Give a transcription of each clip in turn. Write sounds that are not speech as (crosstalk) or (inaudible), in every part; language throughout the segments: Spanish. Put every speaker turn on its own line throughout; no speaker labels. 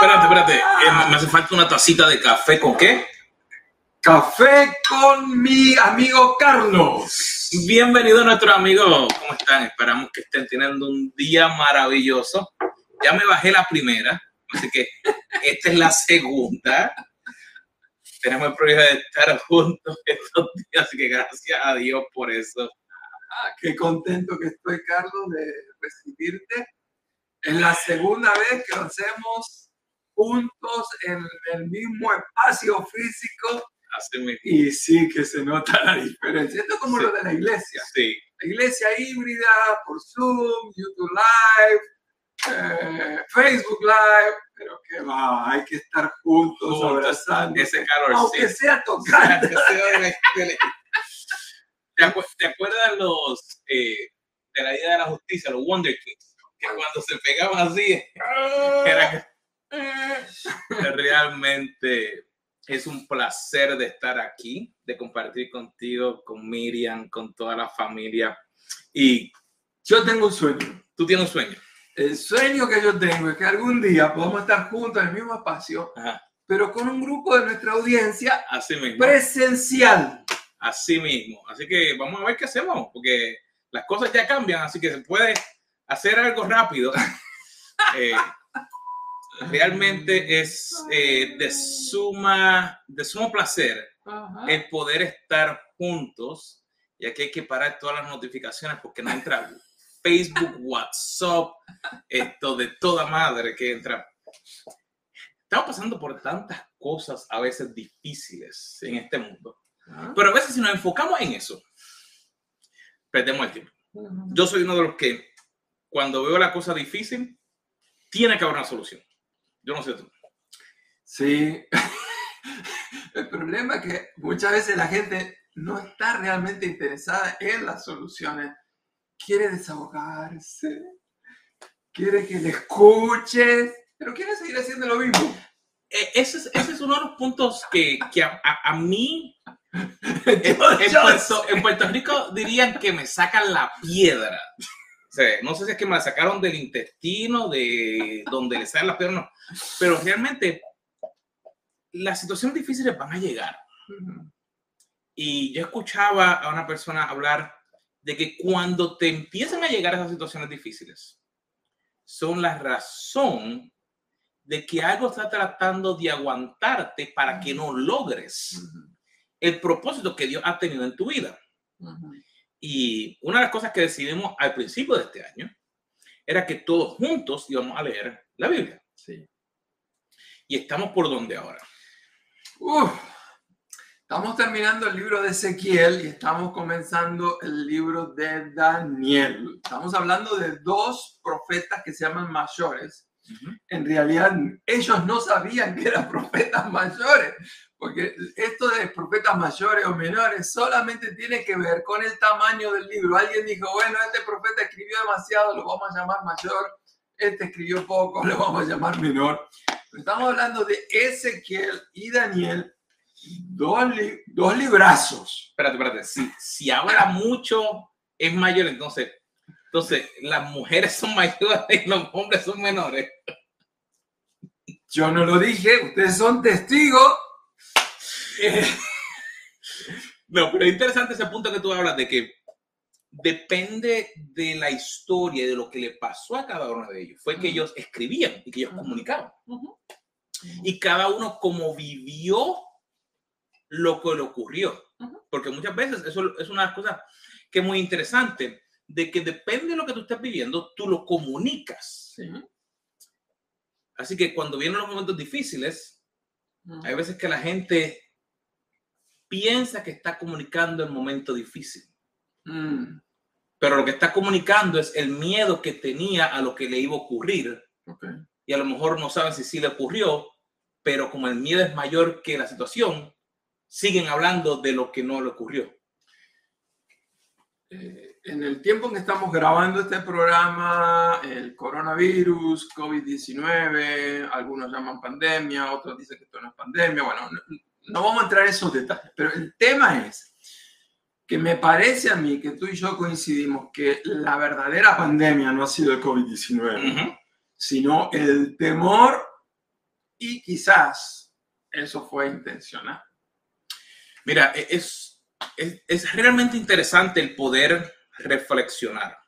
espérate, espérate. Eh, me hace falta una tacita de café con qué?
Café con mi amigo Carlos.
Bienvenido a nuestro amigo. ¿Cómo están? Esperamos que estén teniendo un día maravilloso. Ya me bajé la primera, así que esta es la segunda. Tenemos el proyecto de estar juntos estos días, así que gracias a Dios por eso.
Ah, qué contento que estoy, Carlos, de recibirte. Es la segunda vez que lo hacemos juntos en el mismo espacio físico.
Así mismo.
Y sí que se nota la diferencia. Esto es como
Sí.
lo de la iglesia.
Sí,
La iglesia híbrida por Zoom, YouTube Live, eh, Facebook Live, pero que va, hay que estar juntos,
Juntos,
abrazando,
ese calor.
aunque sea tocando.
¿Te, acu- te acuerdas los eh, de la idea de la justicia, los Wonder Kids? Que cuando se pegaban así, era que- realmente es un placer de estar aquí, de compartir contigo, con Miriam, con toda la familia. Y
Yo tengo un sueño.
tú tienes un sueño.
El sueño que yo tengo es que algún día podamos estar juntos en el mismo espacio,
Ajá,
pero con un grupo de nuestra audiencia
así mismo.
presencial.
Así mismo. Así que vamos a ver qué hacemos, porque las cosas ya cambian, así que se puede hacer algo rápido. (laughs) Eh, realmente es eh, de, suma, de sumo placer el poder estar juntos. Y aquí hay que parar todas las notificaciones porque no entra Facebook, WhatsApp, esto de toda madre que entra. Estamos pasando por tantas cosas a veces difíciles en este mundo.
Ah.
Pero a veces si nos enfocamos en eso, perdemos el tiempo. Yo soy uno de los que cuando veo la cosa difícil, tiene que haber una solución. Yo no sé tú.
Sí. (laughs) El problema es que muchas veces la gente no está realmente interesada en las soluciones. Quiere desahogarse, quiere que le escuches, pero quiere seguir haciendo lo mismo.
Eh, Ese es, ese es uno de los puntos que, que a, a- a mí en, (laughs)
Yo-
en
yo
Puerto, en Puerto Rico dirían que me sacan la piedra. (laughs) Sea, no sé si es que me la sacaron del intestino, de donde le salen las piedras, no. Pero realmente las situaciones difíciles van a llegar. Y yo escuchaba a una persona hablar de que cuando te empiezan a llegar esas situaciones difíciles, son la razón de que algo está tratando de aguantarte para que no logres el propósito que Dios ha tenido en tu vida. Y una de las cosas que decidimos al principio de este año era que todos juntos íbamos a leer la Biblia.
Sí.
Y estamos por donde ahora.
Uf. Estamos terminando el libro de Ezequiel y estamos comenzando el libro de Daniel. Estamos hablando de dos profetas que se llaman mayores. En realidad, ellos no sabían que eran profetas mayores, porque esto de profetas mayores o menores solamente tiene que ver con el tamaño del libro. Alguien dijo, bueno, este profeta escribió demasiado, lo vamos a llamar mayor. Este escribió poco, (laughs) lo vamos a llamar menor. Estamos hablando de Ezequiel y Daniel, dos, li- dos librazos.
Espérate, espérate. Si, si habla mucho, es mayor, entonces, entonces las mujeres son mayores y los hombres son menores.
Yo no lo dije, ustedes son testigos. Eh, (laughs)
No, pero es interesante ese punto que tú hablas de que depende de la historia y de lo que le pasó a cada uno de ellos. Fue que
Ujú.
ellos escribían y que ellos comunicaban. Y cada uno como vivió lo que le ocurrió. Porque muchas veces eso es una de las cosas que es muy interesante, de que depende de lo que tú estés viviendo, tú lo comunicas.
Sí.
Así que cuando vienen los momentos difíciles, hay veces que la gente piensa que está comunicando el momento difícil.
Mm,
pero lo que está comunicando es el miedo que tenía a lo que le iba a ocurrir y a lo mejor no saben si sí le ocurrió, pero como el miedo es mayor que la situación, siguen hablando de lo que no le ocurrió.
Eh, en el tiempo en que estamos grabando este programa, el coronavirus, COVID-19, algunos llaman pandemia, otros dicen que esto no es pandemia, bueno, no, no vamos a entrar en esos detalles, pero el tema es que me parece a mí que tú y yo coincidimos que la verdadera pandemia no ha sido el COVID-19,
Ujú.
sino el temor y quizás eso fue intencional.
Mira, e, es, es, es realmente interesante el poder reflexionar.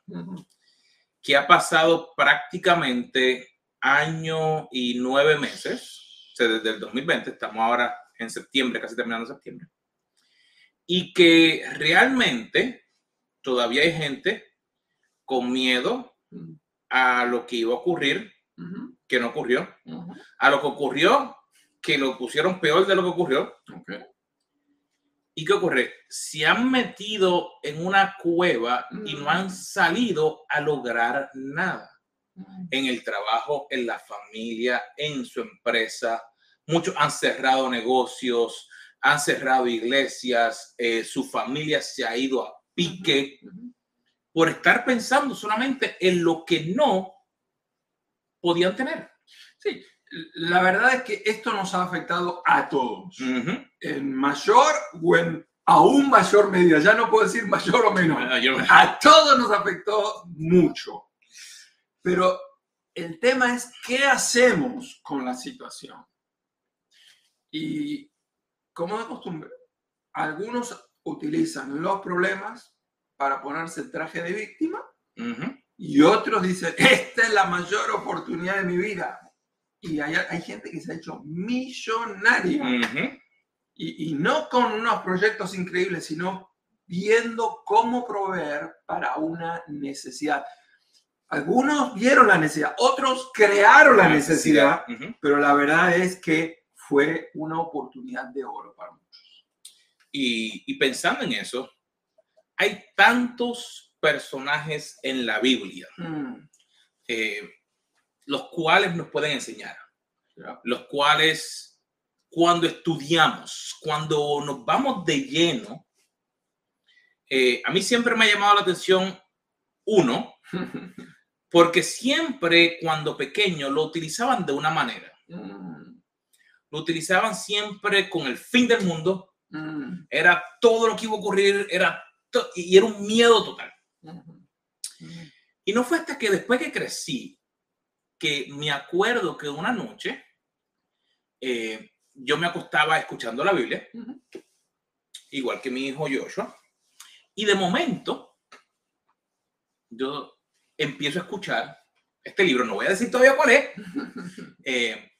Que ha pasado prácticamente año y nueve meses, o sea, desde el 2020, estamos ahora en septiembre, casi terminando septiembre, y que realmente todavía hay gente con miedo a lo que iba a ocurrir, que no ocurrió, a lo que ocurrió, que lo pusieron peor de lo que ocurrió. ¿Y qué ocurre? Se han metido en una cueva y no han salido a lograr nada. En el trabajo, en la familia, en su empresa. Muchos han cerrado negocios, han cerrado iglesias, eh, su familia se ha ido a pique por estar pensando solamente en lo que no podían tener.
Sí, la verdad es que esto nos ha afectado a todos, en mayor o en aún mayor medida, ya no puedo decir mayor o menor, a todos nos afectó mucho. Pero el tema es qué hacemos con la situación. Y como de costumbre, algunos utilizan los problemas para ponerse el traje de víctima y otros dicen, esta es la mayor oportunidad de mi vida y hay, hay gente que se ha hecho millonaria. y, y, no con unos proyectos increíbles, sino viendo cómo proveer para una necesidad. Algunos vieron la necesidad, otros crearon la, necesidad, pero la verdad es que fue una oportunidad de oro para muchos.
Y, y pensando en eso, hay tantos personajes en la Biblia. Mm. Eh, los cuales nos pueden enseñar, los cuales cuando estudiamos, cuando nos vamos de lleno, eh, a mí siempre me ha llamado la atención uno, (laughs) porque siempre cuando pequeño lo utilizaban de una manera. Mm. Lo utilizaban siempre con el fin del mundo. Mm. Era todo lo que iba a ocurrir, era y era un miedo total. Y no fue hasta que después que crecí, que me acuerdo que una noche eh, yo me acostaba escuchando la Biblia, igual que mi hijo Joshua, y de momento yo empiezo a escuchar este libro, no voy a decir todavía cuál es, (laughs) eh,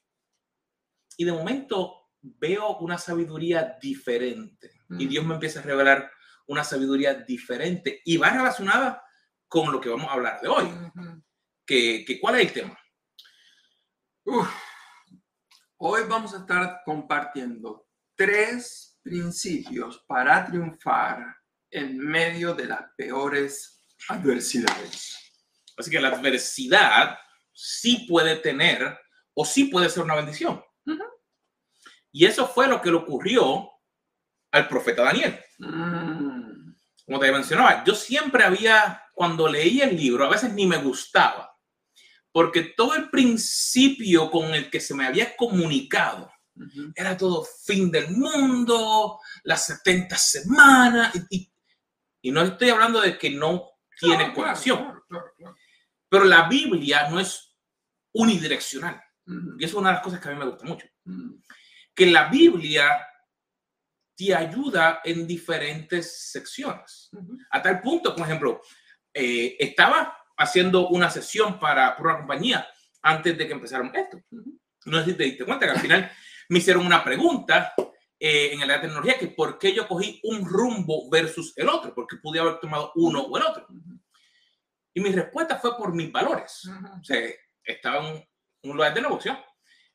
y de momento veo una sabiduría diferente, y Dios me empieza a revelar una sabiduría diferente, y va relacionada con lo que vamos a hablar de hoy. que, que, ¿Cuál es el tema?
Hoy vamos a estar compartiendo tres principios para triunfar en medio de las peores adversidades.
Así que la adversidad sí puede tener o sí puede ser una bendición. Y eso fue lo que le ocurrió al profeta Daniel. Mm. Como te mencionaba, yo siempre había, cuando leí el libro, a veces ni me gustaba porque todo el principio con el que se me había comunicado era todo fin del mundo, las 70 semanas, y, no estoy hablando de que no tiene conexión, pero la Biblia no es unidireccional, y eso es una de las cosas que a mí me gusta mucho, que la Biblia te ayuda en diferentes secciones, a tal punto, por ejemplo, eh, estaba haciendo una sesión para, una compañía antes de que empezaron esto. No sé si te diste cuenta que al final me hicieron una pregunta eh, en el área de tecnología, que por qué yo cogí un rumbo versus el otro, porque pude haber tomado uno o el otro. Y mi respuesta fue por mis valores. O sea, estaba en un lugar de negocio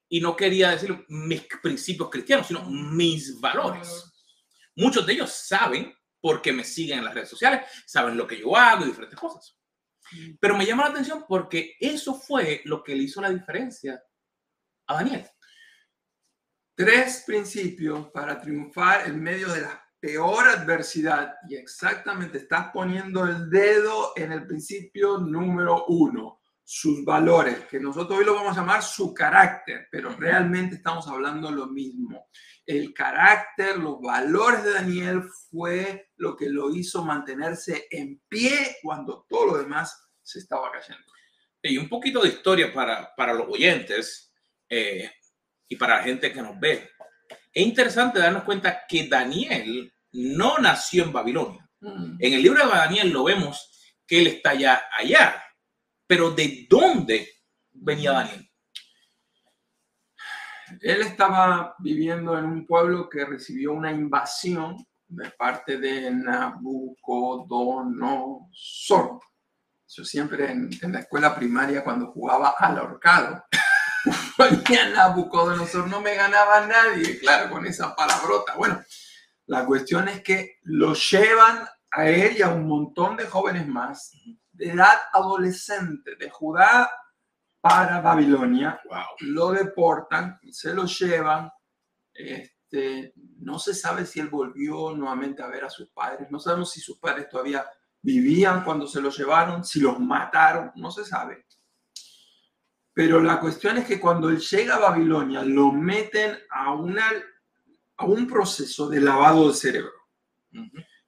y no quería decir mis principios cristianos, sino mis valores. Muchos de ellos saben porque me siguen en las redes sociales, saben lo que yo hago y diferentes cosas. Pero me llama la atención porque eso fue lo que le hizo la diferencia a Daniel.
Tres principios para triunfar en medio de la peor adversidad y exactamente estás poniendo el dedo en el principio número uno, sus valores, que nosotros hoy lo vamos a llamar su carácter, pero realmente estamos hablando lo mismo. El carácter, los valores de Daniel fue lo que lo hizo mantenerse en pie cuando todo lo demás se estaba cayendo.
Y un poquito de historia para, para los oyentes. Eh, y para la gente que nos ve. Es interesante darnos cuenta que Daniel no nació en Babilonia.
Mm.
En el libro de Daniel lo vemos que él está ya allá. Pero ¿de dónde venía Daniel?
Él estaba viviendo en un pueblo que recibió una invasión de parte de Nabucodonosor. Yo siempre en, la escuela primaria cuando jugaba al ahorcado, (laughs) ponía Nabucodonosor, no me ganaba nadie, claro, con esa palabrota. Bueno, la cuestión es que lo llevan a él y a un montón de jóvenes más de edad adolescente de Judá para Babilonia
Wow.
lo deportan, se lo llevan. Este, no se sabe si él volvió nuevamente a ver a sus padres. No sabemos si sus padres todavía vivían cuando se lo llevaron, si los mataron, no se sabe. Pero la cuestión es que cuando él llega a Babilonia, lo meten a, una, a un proceso de lavado de cerebro.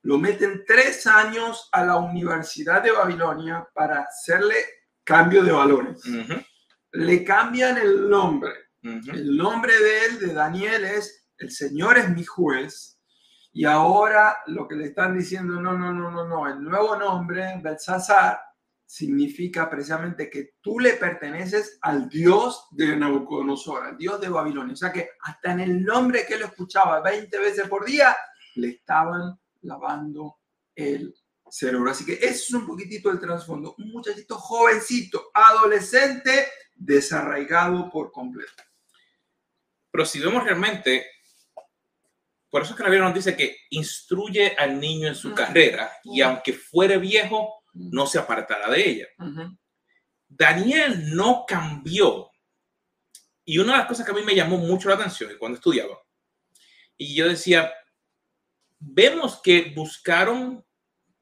Lo meten tres años a la Universidad de Babilonia para hacerle cambio de valores. Le cambian el nombre. El nombre de él, de Daniel, es El Señor es mi juez. Y ahora lo que le están diciendo, no, no, no, no, no. El nuevo nombre, Belsasar, significa precisamente que tú le perteneces al Dios de Nabucodonosor, al Dios de Babilonia. O sea que hasta en el nombre que él escuchaba 20 veces por día, le estaban lavando el cerebro. Así que eso es un poquitito el trasfondo. Un muchachito jovencito, adolescente, desarraigado por completo.
Pero si vemos realmente, por eso es que la Biblia nos dice que instruye al niño en su carrera y aunque fuere viejo, no se apartará de ella. Daniel no cambió. Y una de las cosas que a mí me llamó mucho la atención cuando estudiaba, y yo decía, vemos que buscaron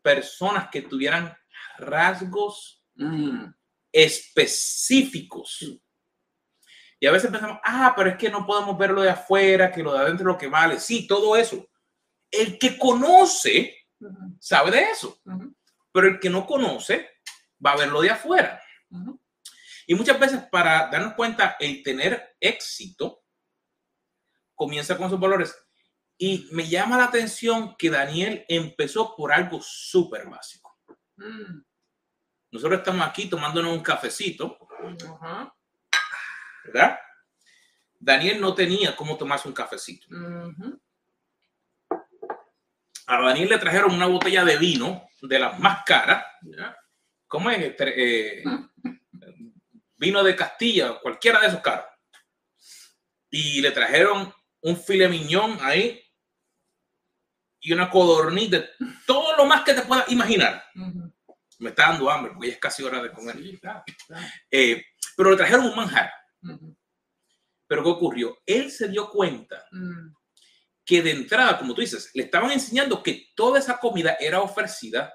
personas que tuvieran rasgos
Mm.
específicos. Y a veces pensamos, ah, pero es que no podemos ver lo de afuera, que lo de adentro es lo que vale. Sí, todo eso. El que conoce sabe de eso,
Ujú.
pero el que no conoce va a ver lo de afuera.
Ujú.
Y muchas veces para darnos cuenta, el tener éxito comienza con sus valores. Y me llama la atención que Daniel empezó por algo súper básico.
Mm.
Nosotros estamos aquí tomándonos un cafecito. ¿verdad? Daniel no tenía cómo tomarse un cafecito. A Daniel le trajeron una botella de vino de las más caras. ¿Cómo es? Eh, vino de Castilla, cualquiera de esos caros. Y le trajeron un filet miñón ahí y una codorniz de todo lo más que te puedas imaginar.
Ujú.
Me está dando hambre porque ya es casi hora de comer.
Sí.
Eh, pero le trajeron un manjar.
Ujú.
Pero ¿qué ocurrió? Él se dio cuenta
Mm.
que de entrada, como tú dices, le estaban enseñando que toda esa comida era ofrecida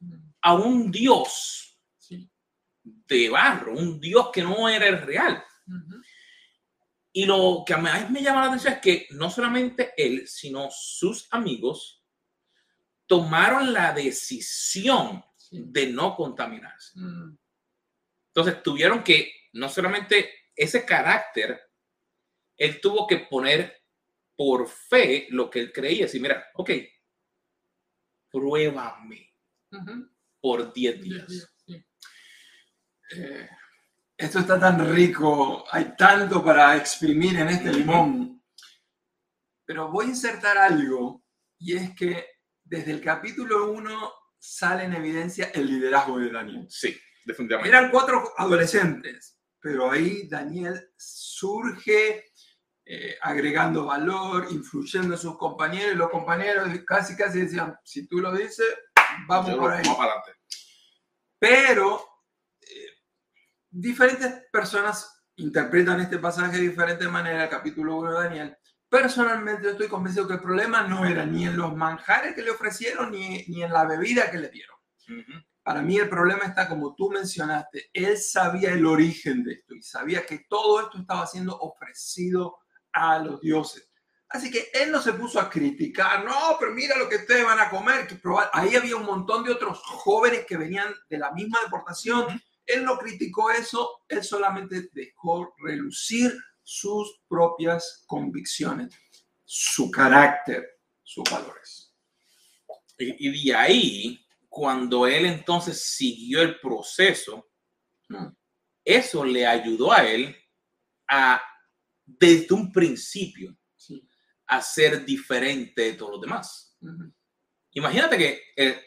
Mm.
a un dios
Sí.
de barro, un dios que no era el real.
Ujú.
Y lo que a mí me llama la atención es que no solamente él, sino sus amigos tomaron la decisión de no contaminarse.
Mm.
Entonces tuvieron que, no solamente ese carácter, él tuvo que poner por fe lo que él creía. Decir, mira, ok, pruébame por 10
Sí,
días.
sí. Eh, esto está tan rico, hay tanto para exprimir en este limón. Pero voy a insertar algo, y es que desde el capítulo 1 sale en evidencia el liderazgo de Daniel.
Sí, definitivamente.
Eran cuatro adolescentes, pero ahí Daniel surge eh, agregando valor, influyendo en sus compañeros, y los compañeros casi casi decían, si tú lo dices, vamos
Yo
por ahí.
vamos para adelante.
Pero diferentes personas interpretan este pasaje de diferente manera, el capítulo 1 de Daniel. Personalmente yo estoy convencido que el problema no era ni en los manjares que le ofrecieron ni, ni en la bebida que le dieron.
Ujú.
Para mí el problema está como tú mencionaste, él sabía el origen de esto y sabía que todo esto estaba siendo ofrecido a los dioses. Así que él no se puso a criticar, no, pero mira lo que ustedes van a comer. Que proba-". Ahí había un montón de otros jóvenes que venían de la misma deportación.
Ujú.
Él no criticó eso, él solamente dejó relucir sus propias convicciones, su carácter, sus valores.
Y, y de ahí, cuando él entonces siguió el proceso,
Mm.
eso le ayudó a él a, desde un principio,
Sí.
a ser diferente de todos los demás. Imagínate que el,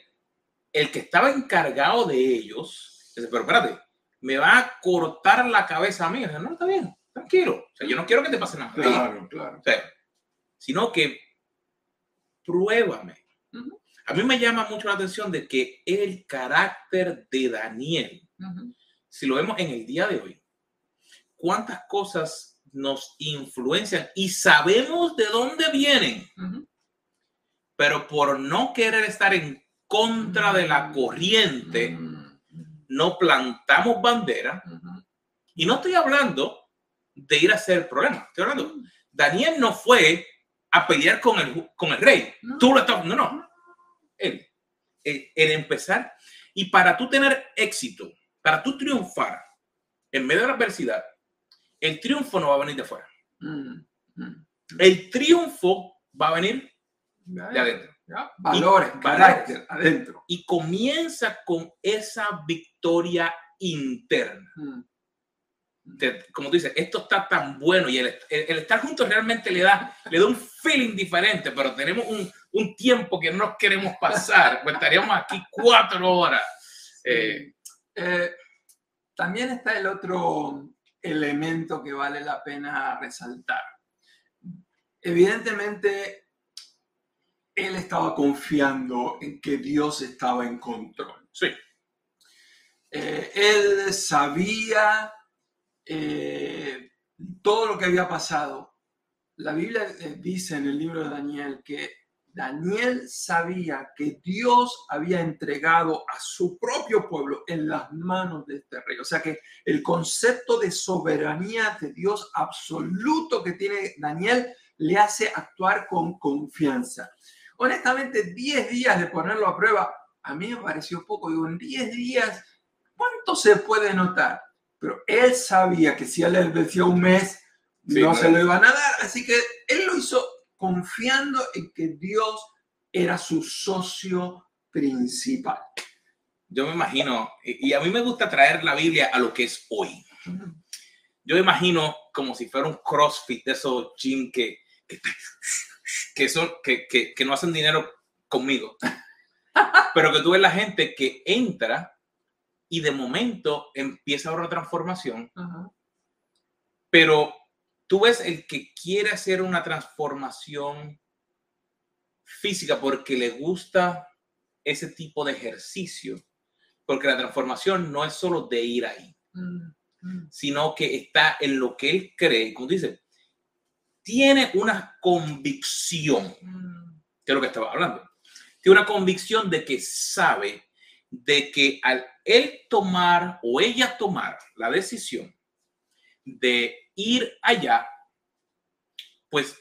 el que estaba encargado de ellos, dice, pero espérate, me va a cortar la cabeza a mí. Dice, no, está bien, tranquilo. O sea, yo no quiero que te pase nada.
Claro, claro.
O sea, sino que pruébame.
Ujú.
A mí me llama mucho la atención de que el carácter de Daniel,
Ujú.
si lo vemos en el día de hoy, cuántas cosas nos influencian y sabemos de dónde vienen,
Ujú.
pero por no querer estar en contra de la
Mm.
corriente,
Mm.
No plantamos bandera. Y no estoy hablando de ir a hacer problemas. Estoy hablando, Daniel no fue a pelear con el, con el rey.
No.
Tú lo estás, no, no. Él, el, el empezar. Y para tú tener éxito, para tú triunfar en medio de la adversidad, el triunfo no va a venir de afuera.
Mm. Mm.
El triunfo va a venir de adentro.
Ya. Valores,
Y-
carácter, adentro.
Y comienza con esa victoria interna.
Mm.
como tú dices, esto está tan bueno y el, el- el estar juntos realmente le da, le da un feeling diferente, pero tenemos un, un tiempo que no nos queremos pasar, pues estaríamos aquí cuatro horas. Eh,
Eh, también está el otro elemento que vale la pena resaltar. Evidentemente, él estaba confiando en que Dios estaba en control.
sí,
Eh, él sabía eh, todo lo que había pasado. La Biblia eh, dice en el libro de Daniel que Daniel sabía que Dios había entregado a su propio pueblo en las manos de este rey. O sea que el concepto de soberanía de Dios absoluto que tiene Daniel le hace actuar con confianza. Honestamente, 10 días de ponerlo a prueba, a mí me pareció poco. Digo, en 10 días, ¿cuánto se puede notar? Pero él sabía que si él le decía un mes,
Sí,
no
claro.
se lo iban a dar. Así que él lo hizo confiando en que Dios era su socio principal.
yo me imagino, y, y a mí me gusta traer la Biblia a lo que es hoy. Yo me imagino como si fuera un CrossFit de esos gym que, que, que son, que, que, que no hacen dinero conmigo. (laughs) Pero que tú ves la gente que entra y de momento empieza una transformación,
Ajá.
pero tú ves el que quiere hacer una transformación física porque le gusta ese tipo de ejercicio, porque la transformación no es solo de ir ahí,
Mm, mm,
sino que está en lo que él cree, como dice, tiene una convicción,
mm,
que es lo que estaba hablando, tiene una convicción de que sabe de que al él tomar o ella tomar la decisión de ir allá, pues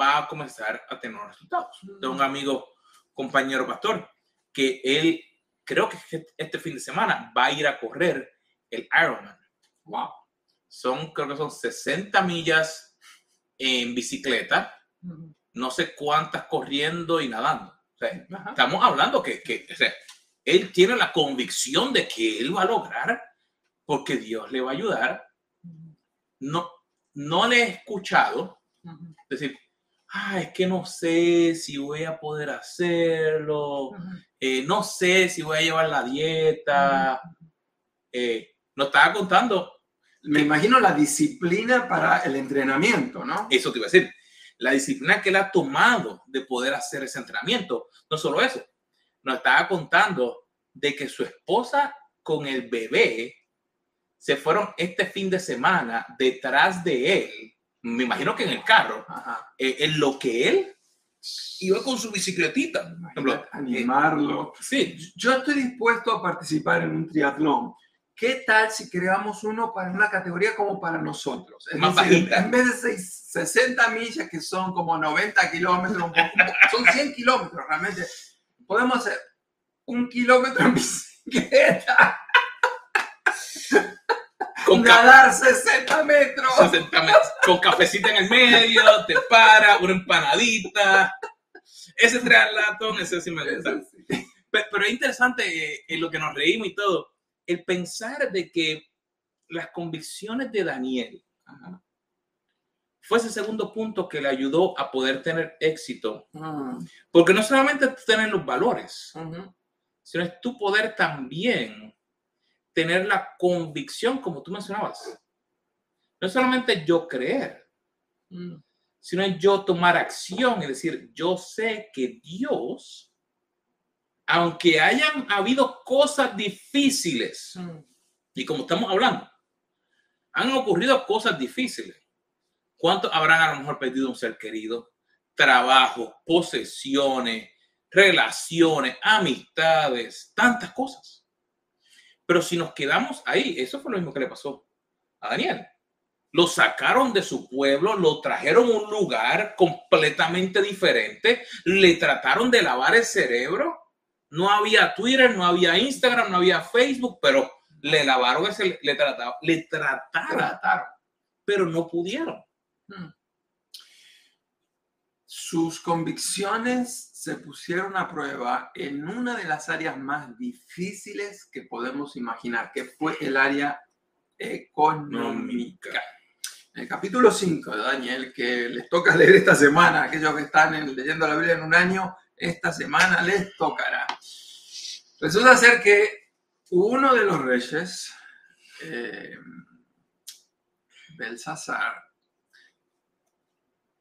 va a comenzar a tener resultados. Tengo un amigo, compañero pastor, que él creo que este fin de semana va a ir a correr el Ironman.
Wow.
Son, creo que son 60 millas en bicicleta, no sé cuántas corriendo y nadando. O sea, estamos hablando que, que o sea, él tiene la convicción de que él va a lograr porque Dios le va a ayudar. No, no le he escuchado decir, ah, es que no sé si voy a poder hacerlo, eh, no sé si voy a llevar la dieta. Eh, nos estaba contando,
Me imagino la disciplina para el entrenamiento, ¿no?
eso te iba a decir, la disciplina que él ha tomado de poder hacer ese entrenamiento. No solo eso, nos estaba contando de que su esposa con el bebé se fueron este fin de semana detrás de él, me imagino que en el carro, eh, en lo que él iba con su bicicletita. Ejemplo,
Animarlo.
Sí,
Yo estoy dispuesto a participar en un triatlón. ¿Qué tal si creamos uno para una categoría como para nosotros? Es (laughs)
Más
decir,
bajita.
en vez de seis- 60 millas, que son como 90 kilómetros, son 100 kilómetros realmente, podemos hacer un kilómetro en bicicleta. (laughs)
Con
nadar 60 metros.
60 metros, con cafecita en el medio, te para, una empanadita. Ese triatlón, ese sí me gusta.
Eso sí.
Pe- Pero es interesante eh, en lo que nos reímos y todo, el pensar de que las convicciones de Daniel
Ajá.
fue ese segundo punto que le ayudó a poder tener éxito.
Mm,
Porque no solamente tener los valores, sino es tu poder también tener la convicción, como tú mencionabas. No solamente yo creer,
Mm,
sino yo tomar acción y decir, yo sé que Dios, aunque hayan habido cosas difíciles,
mm.
y como estamos hablando, han ocurrido cosas difíciles. ¿Cuántos habrán a lo mejor perdido un ser querido? Trabajo, posesiones, relaciones, amistades, tantas cosas. Pero si nos quedamos ahí, eso fue lo mismo que le pasó a Daniel. Lo sacaron de su pueblo, lo trajeron a un lugar completamente diferente, le trataron de lavar el cerebro. No había Twitter, no había Instagram, no había Facebook, pero le lavaron ese, le trataron, le trataron, pero no pudieron.
Mm. Sus convicciones se pusieron a prueba en una de las áreas más difíciles que podemos imaginar, que fue el área económica. En el capítulo 5 de Daniel, que les toca leer esta semana, aquellos que están en- leyendo la Biblia en un año, esta semana les tocará. Resulta ser que uno de los reyes, eh, Belsasar,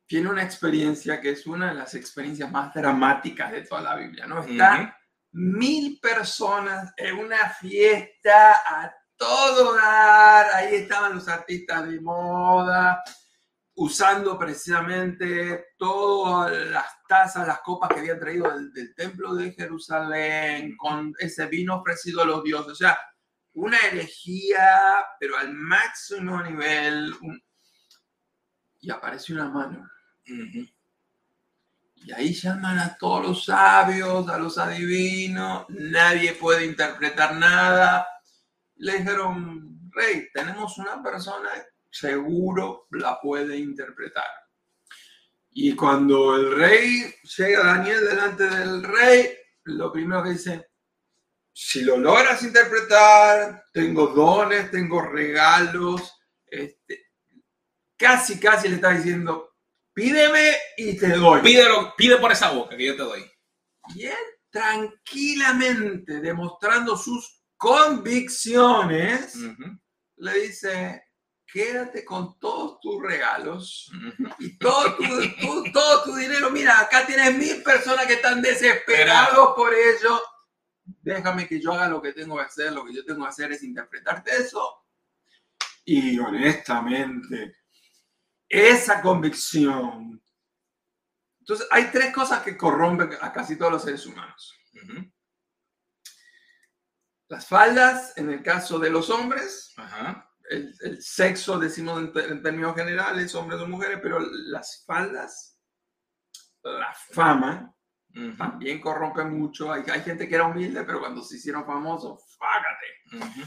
tiene una experiencia que es una de las experiencias más dramáticas de toda la Biblia, ¿no? Están mil personas en una fiesta a todo dar, ahí estaban los artistas de moda, usando precisamente todas las tazas, las copas que habían traído del, del templo de Jerusalén, con ese vino ofrecido a los dioses, o sea, una herejía, pero al máximo nivel, un- y apareció una mano.
Ujú.
Y ahí llaman a todos los sabios, a los adivinos, nadie puede interpretar nada. Le dijeron, rey, tenemos una persona, seguro la puede interpretar. Y cuando el rey llega Daniel delante del rey, lo primero que dice, si lo logras interpretar, tengo dones, tengo regalos, este, casi, casi le está diciendo, pídeme y te doy.
Pídelo, pide por esa boca que yo te doy.
Y él tranquilamente, demostrando sus convicciones,
Ujú.
le dice, quédate con todos tus regalos y todo tu, tu- todo tu dinero. Mira, acá tienes mil personas que están desesperados por ello. Déjame que yo haga lo que tengo que hacer. Lo que yo tengo que hacer es interpretarte eso. Y honestamente, esa convicción. Entonces, hay tres cosas que corrompen a casi todos los seres humanos. Las faldas, en el caso de los hombres,
Ajá.
El, el sexo, decimos en, en términos generales, hombres o mujeres, pero las faldas, la fama, también corrompen mucho. Hay, hay gente que era humilde, pero cuando se hicieron famosos, fágate.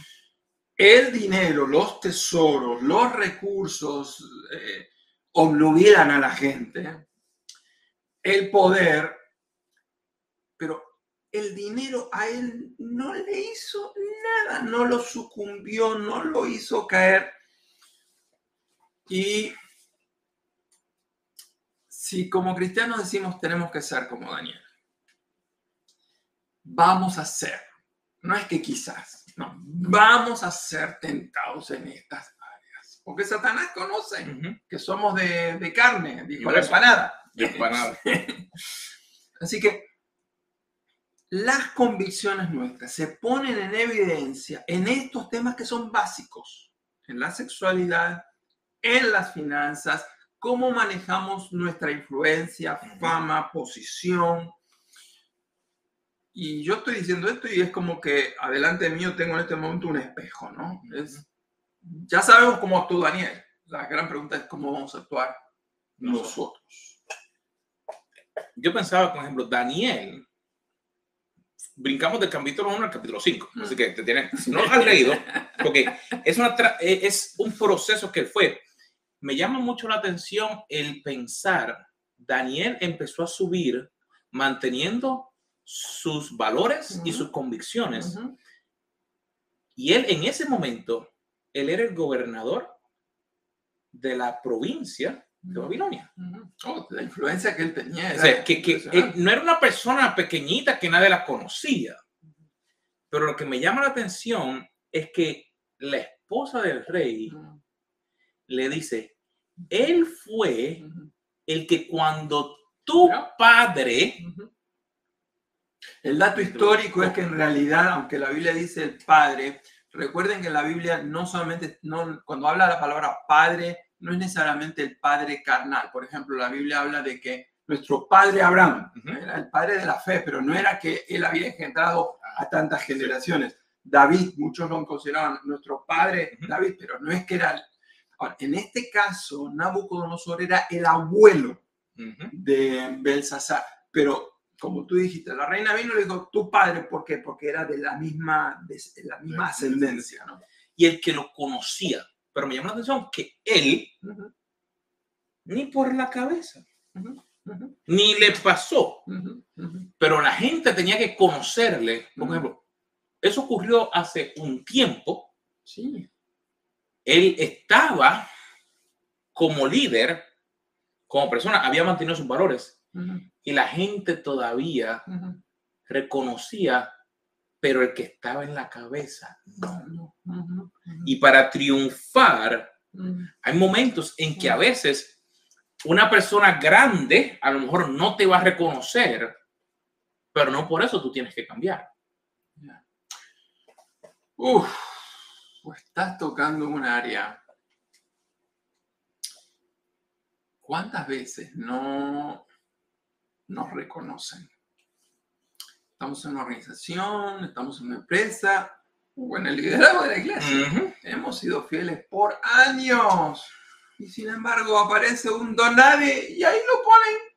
El dinero, los tesoros, los recursos eh, obnubilan a la gente. El poder, pero el dinero a él no le hizo nada, no lo sucumbió, no lo hizo caer. Y si como cristianos decimos tenemos que ser como Daniel, vamos a ser, no es que quizás, no, vamos a ser tentados en estas áreas. Porque Satanás conoce que somos de, de carne, dijo la empanada.
Y empanada. (laughs)
Así que las convicciones nuestras se ponen en evidencia en estos temas que son básicos, en la sexualidad, en las finanzas, cómo manejamos nuestra influencia, fama, posición. Y yo estoy diciendo esto y es como que adelante de mí yo tengo en este momento un espejo, ¿no? Es, ya sabemos cómo actuó Daniel. La gran pregunta es cómo vamos a actuar nosotros.
Yo pensaba, por ejemplo, Daniel brincamos del capítulo 1 al capítulo 5. Así que te tienes, si no lo has leído, porque es, una e, es un proceso que fue. Me llama mucho la atención el pensar, Daniel empezó a subir manteniendo sus valores y sus convicciones. Y él en ese momento, él era el gobernador de la provincia de Babilonia.
Oh, la influencia que él tenía.
que, no era una persona pequeñita que nadie la conocía. Pero lo que me llama la atención es que la esposa del rey le dice, él fue el que cuando tu padre...
El dato histórico es que en realidad, aunque la Biblia dice el padre, recuerden que la Biblia no solamente, no, cuando habla la palabra padre, no es necesariamente el padre carnal. Por ejemplo, la Biblia habla de que nuestro padre Abraham era el padre de la fe, pero no era que él había engendrado a tantas generaciones. David, muchos lo consideraban nuestro padre David, pero no es que era... en este caso, Nabucodonosor era el abuelo de Belsasar, pero como tú dijiste, la reina vino y le dijo, tu padre, ¿por qué? Porque era de la misma, de la misma ascendencia, ¿no?
Y el que lo conocía, pero me llama la atención que él, ni por la cabeza, ni le pasó, pero la gente tenía que conocerle. Por ejemplo, eso ocurrió hace un tiempo.
Sí.
Él estaba como líder, como persona, había mantenido sus valores. Y la gente todavía reconocía pero el que estaba en la cabeza, no. Y para triunfar, hay momentos en que a veces una persona grande a lo mejor no te va a reconocer, pero no por eso tú tienes que cambiar.
Uf, pues estás tocando un área. ¿Cuántas veces no nos reconocen? estamos en una organización, estamos en una empresa o en el liderazgo de la iglesia. Hemos sido fieles por años. Y sin embargo aparece un donade y ahí lo ponen.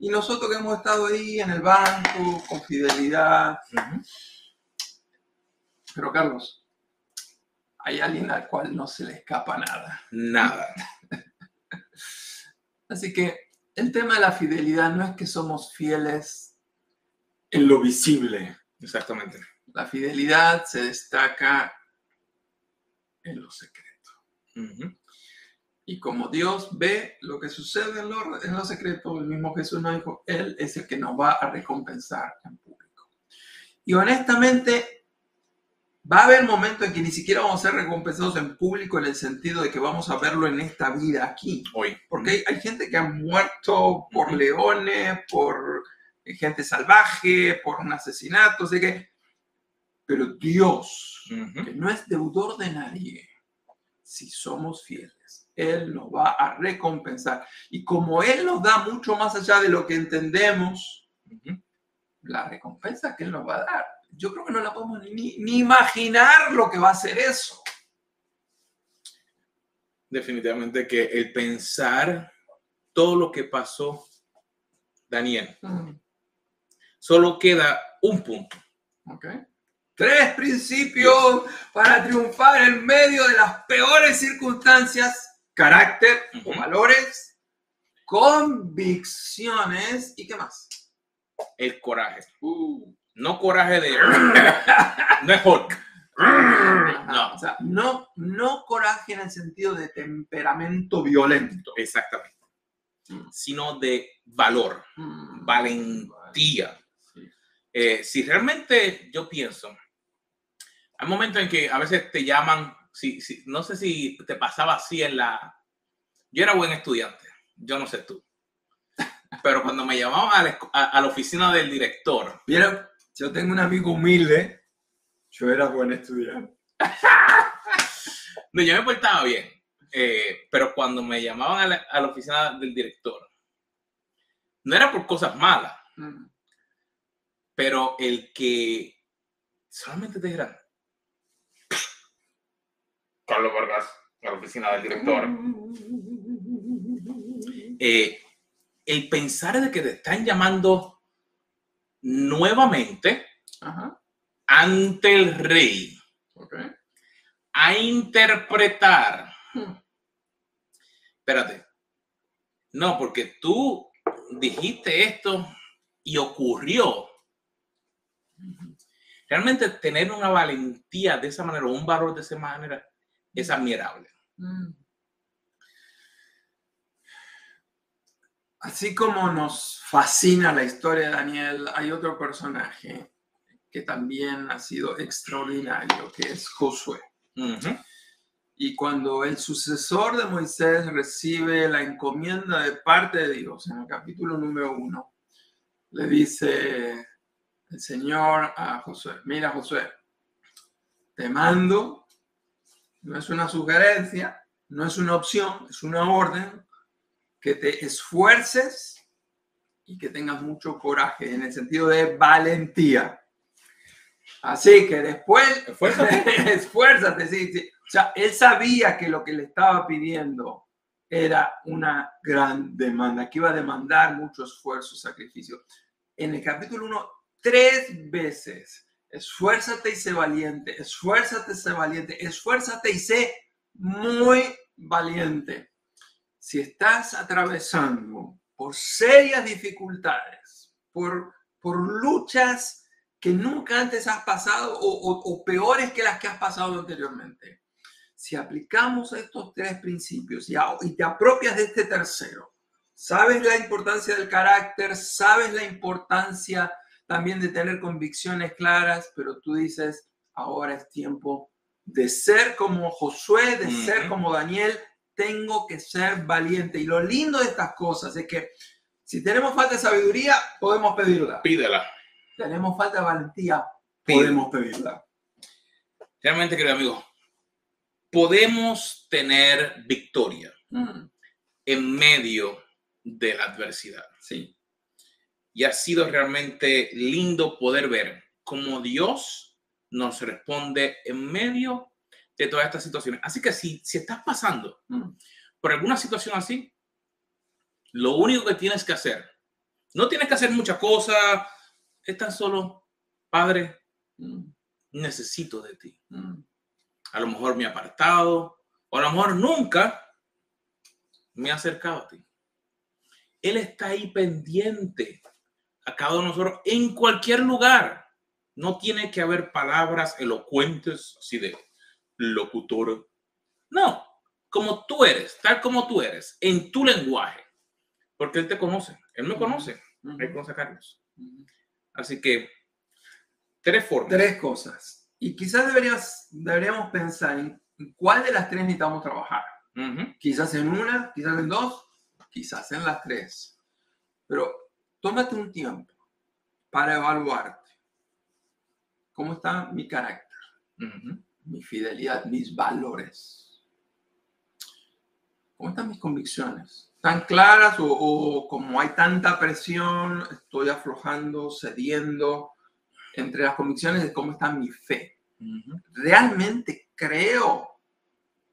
Y nosotros que hemos estado ahí en el banco con fidelidad. Pero Carlos, hay alguien al cual no se le escapa nada.
Nada. (laughs)
Así que el tema de la fidelidad no es que somos fieles en lo visible.
Exactamente.
La fidelidad se destaca en lo secreto. Y como Dios ve lo que sucede en lo, en lo secreto, el mismo Jesús nos dijo, Él es el que nos va a recompensar en público. Y honestamente, va a haber momentos en que ni siquiera vamos a ser recompensados en público en el sentido de que vamos a verlo en esta vida aquí.
Hoy.
Porque hay, hay gente que ha muerto por leones, por gente salvaje, por un asesinato, sé que... Pero Dios, que no es deudor de nadie, si somos fieles, Él nos va a recompensar. Y como Él nos da mucho más allá de lo que entendemos, la recompensa que Él nos va a dar, yo creo que no la podemos ni, ni imaginar lo que va a ser eso.
Definitivamente que el pensar todo lo que pasó, Daniel, solo queda un punto.
Okay. Tres principios para triunfar en medio de las peores circunstancias, carácter o valores, convicciones y qué más.
El coraje. Uh. No coraje de... (laughs) no es Hulk.
No. O sea, no, no coraje en el sentido de temperamento violento.
Exactamente. Mm. Sino de valor, mm. valentía. Eh, si realmente yo pienso, hay momentos en que a veces te llaman, si, si, no sé si te pasaba así en la... Yo era buen estudiante, yo no sé tú, pero cuando me llamaban a la, oficina del director...
Mira, yo tengo un amigo humilde, yo era buen estudiante.
no, yo me portaba bien, eh, pero cuando me llamaban a la, a la, oficina del director, no era por cosas malas. Mm. Pero el que solamente te dirán, Carlos Vargas, la oficina del director, eh, el pensar de que te están llamando nuevamente
Ajá.
ante el rey a interpretar.
Hmm.
Espérate. No, porque tú dijiste esto y ocurrió. Realmente tener una valentía de esa manera, un valor de esa manera, es admirable.
Mm. Así como nos fascina la historia de Daniel, hay otro personaje que también ha sido extraordinario, que es Josué. Y cuando el sucesor de Moisés recibe la encomienda de parte de Dios, en el capítulo número uno, le dice el Señor a Josué, mira Josué, te mando, no es una sugerencia, no es una opción, es una orden, que te esfuerces y que tengas mucho coraje, en el sentido de valentía. Así que después,
Esfuérzate. (laughs)
esfuérzate, sí, sí. O sea, él sabía que lo que le estaba pidiendo era una gran demanda, que iba a demandar mucho esfuerzo, sacrificio. En el capítulo 1, tres veces, esfuérzate y sé valiente, esfuérzate y sé valiente, esfuérzate y sé muy valiente. Si estás atravesando por serias dificultades, por, por luchas que nunca antes has pasado o, o- peores que las que has pasado anteriormente, si aplicamos estos tres principios y, y te apropias de este tercero, sabes la importancia del carácter, sabes la importancia también de tener convicciones claras, pero tú dices, ahora es tiempo de ser como Josué, de ser como Daniel, tengo que ser valiente. Y lo lindo de estas cosas es que si tenemos falta de sabiduría, podemos pedirla.
Pídela.
Tenemos falta de valentía, podemos pedirla.
Realmente, querido amigo, podemos tener victoria
Mm,
en medio de la adversidad.
sí.
Y ha sido realmente lindo poder ver cómo Dios nos responde en medio de todas estas situaciones. Así que si, si estás pasando
Mm,
por alguna situación así, lo único que tienes que hacer, no tienes que hacer muchas cosas, es tan solo, Padre,
mm,
necesito de ti.
mm.
A lo mejor me he apartado, o a lo mejor nunca me he acercado a ti. Él está ahí pendiente a cada uno de nosotros en cualquier lugar. No tiene que haber palabras elocuentes así de locutor. No, como tú eres, tal como tú eres, en tu lenguaje. Porque Él te conoce. Él me conoce. Él conoce a Carlos. Así que, tres formas.
Tres cosas. Y quizás deberías, deberíamos pensar en cuál de las tres necesitamos trabajar. Quizás en una, quizás en dos, quizás en las tres. Pero tómate un tiempo para evaluarte. ¿Cómo está mi carácter, mi fidelidad, mis valores? ¿Cómo están mis convicciones? ¿Están claras o, o como hay tanta presión, estoy aflojando, cediendo entre las convicciones de cómo está mi fe? Realmente creo,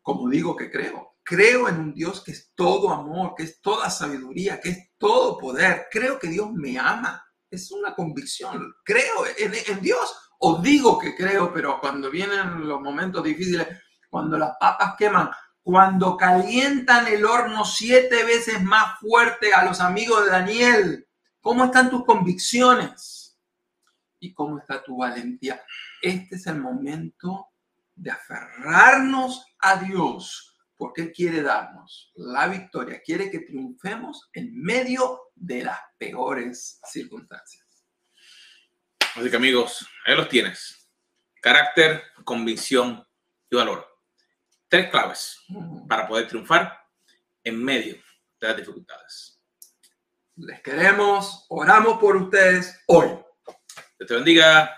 como digo que creo, creo en un Dios que es todo amor, que es toda sabiduría, que es todo poder. Creo que Dios me ama. Es una convicción. Creo en, en Dios o digo que creo, pero cuando vienen los momentos difíciles, cuando las papas queman, cuando calientan el horno siete veces más fuerte a los amigos de Daniel, ¿cómo están tus convicciones? ¿Y cómo está tu valentía? Este es el momento de aferrarnos a Dios, porque Él quiere darnos la victoria, quiere que triunfemos en medio de las peores circunstancias.
Así que amigos, ahí los tienes. Carácter, convicción y valor. Tres claves para poder triunfar en medio de las dificultades.
Les queremos, oramos por ustedes hoy.
Dios te bendiga.